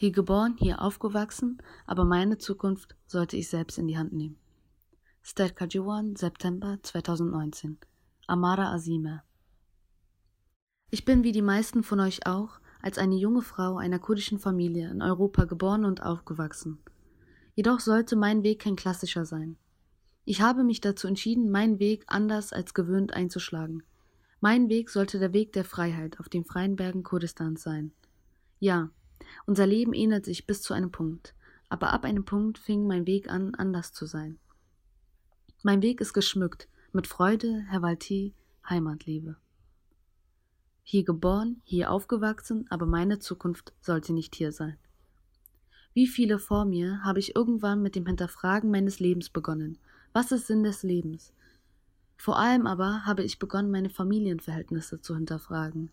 Hier geboren, hier aufgewachsen, aber meine Zukunft sollte ich selbst in die Hand nehmen. Sterkajuan, September 2019. Amara Azime. Ich bin wie die meisten von euch auch als eine junge Frau einer kurdischen Familie in Europa geboren und aufgewachsen. Jedoch sollte mein Weg kein klassischer sein. Ich habe mich dazu entschieden, meinen Weg anders als gewöhnt einzuschlagen. Mein Weg sollte der Weg der Freiheit auf den freien Bergen Kurdistans sein. Ja, unser Leben ähnelt sich bis zu einem Punkt, aber ab einem Punkt fing mein Weg an, anders zu sein. Mein Weg ist geschmückt mit Freude, Hervaltie, Heimatliebe. Hier geboren, hier aufgewachsen, aber meine Zukunft sollte nicht hier sein. Wie viele vor mir habe ich irgendwann mit dem Hinterfragen meines Lebens begonnen. Was ist Sinn des Lebens? Vor allem aber habe ich begonnen, meine Familienverhältnisse zu hinterfragen.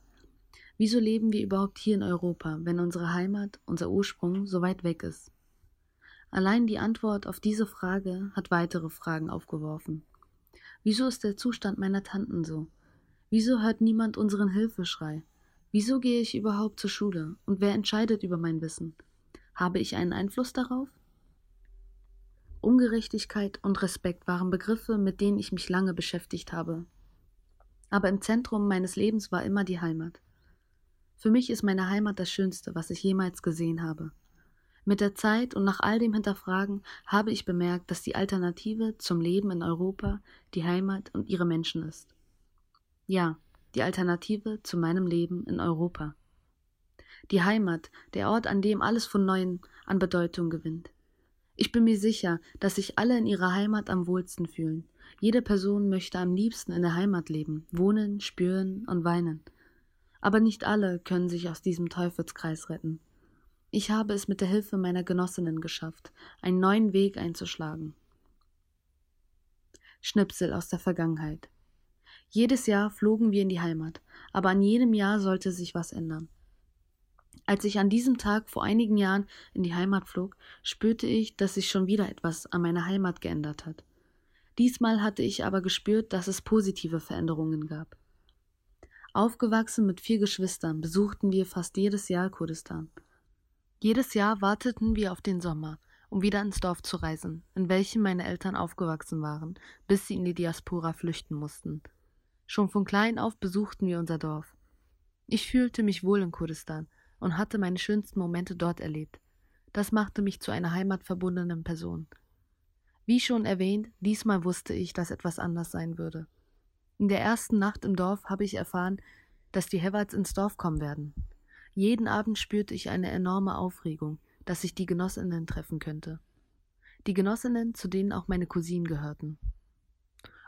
Wieso leben wir überhaupt hier in Europa, wenn unsere Heimat, unser Ursprung so weit weg ist? Allein die Antwort auf diese Frage hat weitere Fragen aufgeworfen. Wieso ist der Zustand meiner Tanten so? Wieso hört niemand unseren Hilfeschrei? Wieso gehe ich überhaupt zur Schule? Und wer entscheidet über mein Wissen? Habe ich einen Einfluss darauf? Ungerechtigkeit und Respekt waren Begriffe, mit denen ich mich lange beschäftigt habe. Aber im Zentrum meines Lebens war immer die Heimat. Für mich ist meine Heimat das Schönste, was ich jemals gesehen habe. Mit der Zeit und nach all dem Hinterfragen habe ich bemerkt, dass die Alternative zum Leben in Europa die Heimat und ihre Menschen ist. Ja, die Alternative zu meinem Leben in Europa. Die Heimat, der Ort, an dem alles von neuem an Bedeutung gewinnt. Ich bin mir sicher, dass sich alle in ihrer Heimat am wohlsten fühlen. Jede Person möchte am liebsten in der Heimat leben, wohnen, spüren und weinen aber nicht alle können sich aus diesem Teufelskreis retten. Ich habe es mit der Hilfe meiner Genossinnen geschafft, einen neuen Weg einzuschlagen. Schnipsel aus der Vergangenheit. Jedes Jahr flogen wir in die Heimat, aber an jedem Jahr sollte sich was ändern. Als ich an diesem Tag vor einigen Jahren in die Heimat flog, spürte ich, dass sich schon wieder etwas an meiner Heimat geändert hat. Diesmal hatte ich aber gespürt, dass es positive Veränderungen gab. Aufgewachsen mit vier Geschwistern besuchten wir fast jedes Jahr Kurdistan. Jedes Jahr warteten wir auf den Sommer, um wieder ins Dorf zu reisen, in welchem meine Eltern aufgewachsen waren, bis sie in die Diaspora flüchten mussten. Schon von klein auf besuchten wir unser Dorf. Ich fühlte mich wohl in Kurdistan und hatte meine schönsten Momente dort erlebt. Das machte mich zu einer heimatverbundenen Person. Wie schon erwähnt, diesmal wusste ich, dass etwas anders sein würde. In der ersten Nacht im Dorf habe ich erfahren, dass die Hewards ins Dorf kommen werden. Jeden Abend spürte ich eine enorme Aufregung, dass ich die Genossinnen treffen könnte. Die Genossinnen, zu denen auch meine Cousinen gehörten.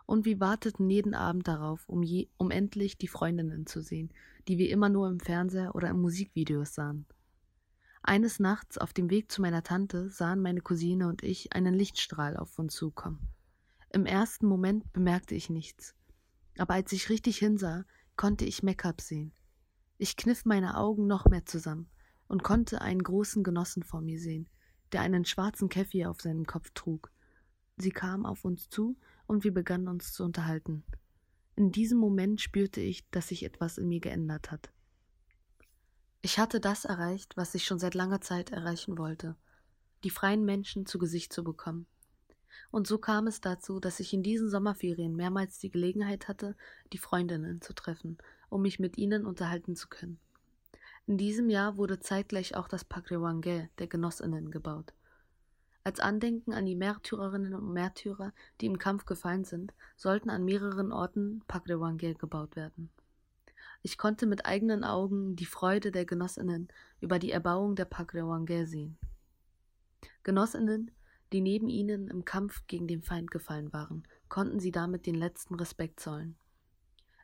Und wir warteten jeden Abend darauf, um, je, um endlich die Freundinnen zu sehen, die wir immer nur im Fernseher oder in Musikvideos sahen. Eines Nachts auf dem Weg zu meiner Tante sahen meine Cousine und ich einen Lichtstrahl auf uns zukommen. Im ersten Moment bemerkte ich nichts, aber als ich richtig hinsah, konnte ich Make-up sehen. Ich kniff meine Augen noch mehr zusammen und konnte einen großen Genossen vor mir sehen, der einen schwarzen Käffi auf seinem Kopf trug. Sie kam auf uns zu und wir begannen uns zu unterhalten. In diesem Moment spürte ich, dass sich etwas in mir geändert hat. Ich hatte das erreicht, was ich schon seit langer Zeit erreichen wollte, die freien Menschen zu Gesicht zu bekommen. Und so kam es dazu, dass ich in diesen Sommerferien mehrmals die Gelegenheit hatte, die Freundinnen zu treffen, um mich mit ihnen unterhalten zu können. In diesem Jahr wurde zeitgleich auch das Pakrewange der Genossinnen gebaut. Als Andenken an die Märtyrerinnen und Märtyrer, die im Kampf gefallen sind, sollten an mehreren Orten Pakrewange gebaut werden. Ich konnte mit eigenen Augen die Freude der Genossinnen über die Erbauung der Pakrewange sehen. Genossinnen, die neben ihnen im Kampf gegen den Feind gefallen waren, konnten sie damit den letzten Respekt zollen.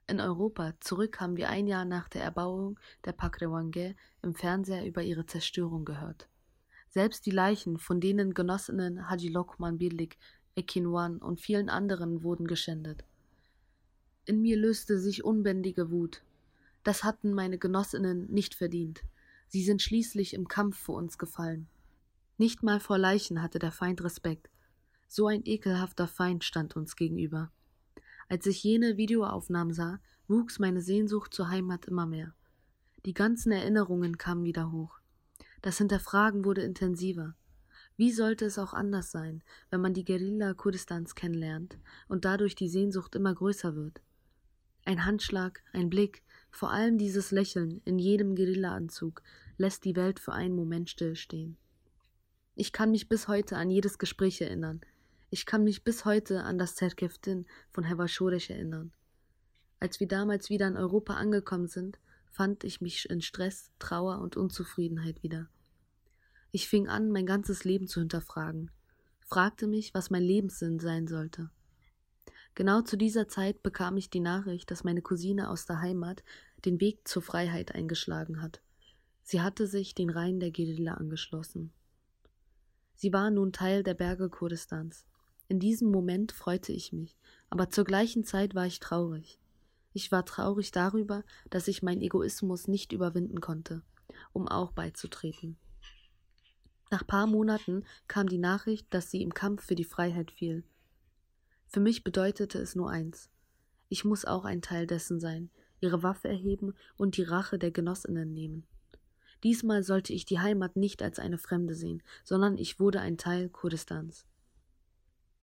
In Europa zurück haben wir ein Jahr nach der Erbauung der Pakrewange im Fernseher über ihre Zerstörung gehört. Selbst die Leichen, von denen Genossinnen Haji Lokman Birlik, Ekinwan und vielen anderen wurden geschändet. In mir löste sich unbändige Wut. Das hatten meine Genossinnen nicht verdient. Sie sind schließlich im Kampf vor uns gefallen. Nicht mal vor Leichen hatte der Feind Respekt. So ein ekelhafter Feind stand uns gegenüber. Als ich jene Videoaufnahmen sah, wuchs meine Sehnsucht zur Heimat immer mehr. Die ganzen Erinnerungen kamen wieder hoch. Das Hinterfragen wurde intensiver. Wie sollte es auch anders sein, wenn man die Guerilla Kurdistans kennenlernt und dadurch die Sehnsucht immer größer wird? Ein Handschlag, ein Blick, vor allem dieses Lächeln in jedem Guerilla-Anzug lässt die Welt für einen Moment stillstehen. Ich kann mich bis heute an jedes Gespräch erinnern. Ich kann mich bis heute an das Zerkeftin von Hevashoresh erinnern. Als wir damals wieder in Europa angekommen sind, fand ich mich in Stress, Trauer und Unzufriedenheit wieder. Ich fing an, mein ganzes Leben zu hinterfragen, fragte mich, was mein Lebenssinn sein sollte. Genau zu dieser Zeit bekam ich die Nachricht, dass meine Cousine aus der Heimat den Weg zur Freiheit eingeschlagen hat. Sie hatte sich den Reihen der Guerilla angeschlossen. Sie war nun Teil der Berge Kurdistans. In diesem Moment freute ich mich, aber zur gleichen Zeit war ich traurig. Ich war traurig darüber, dass ich meinen Egoismus nicht überwinden konnte, um auch beizutreten. Nach paar Monaten kam die Nachricht, dass sie im Kampf für die Freiheit fiel. Für mich bedeutete es nur eins. Ich muss auch ein Teil dessen sein, ihre Waffe erheben und die Rache der Genossinnen nehmen. Diesmal sollte ich die Heimat nicht als eine Fremde sehen, sondern ich wurde ein Teil Kurdistans.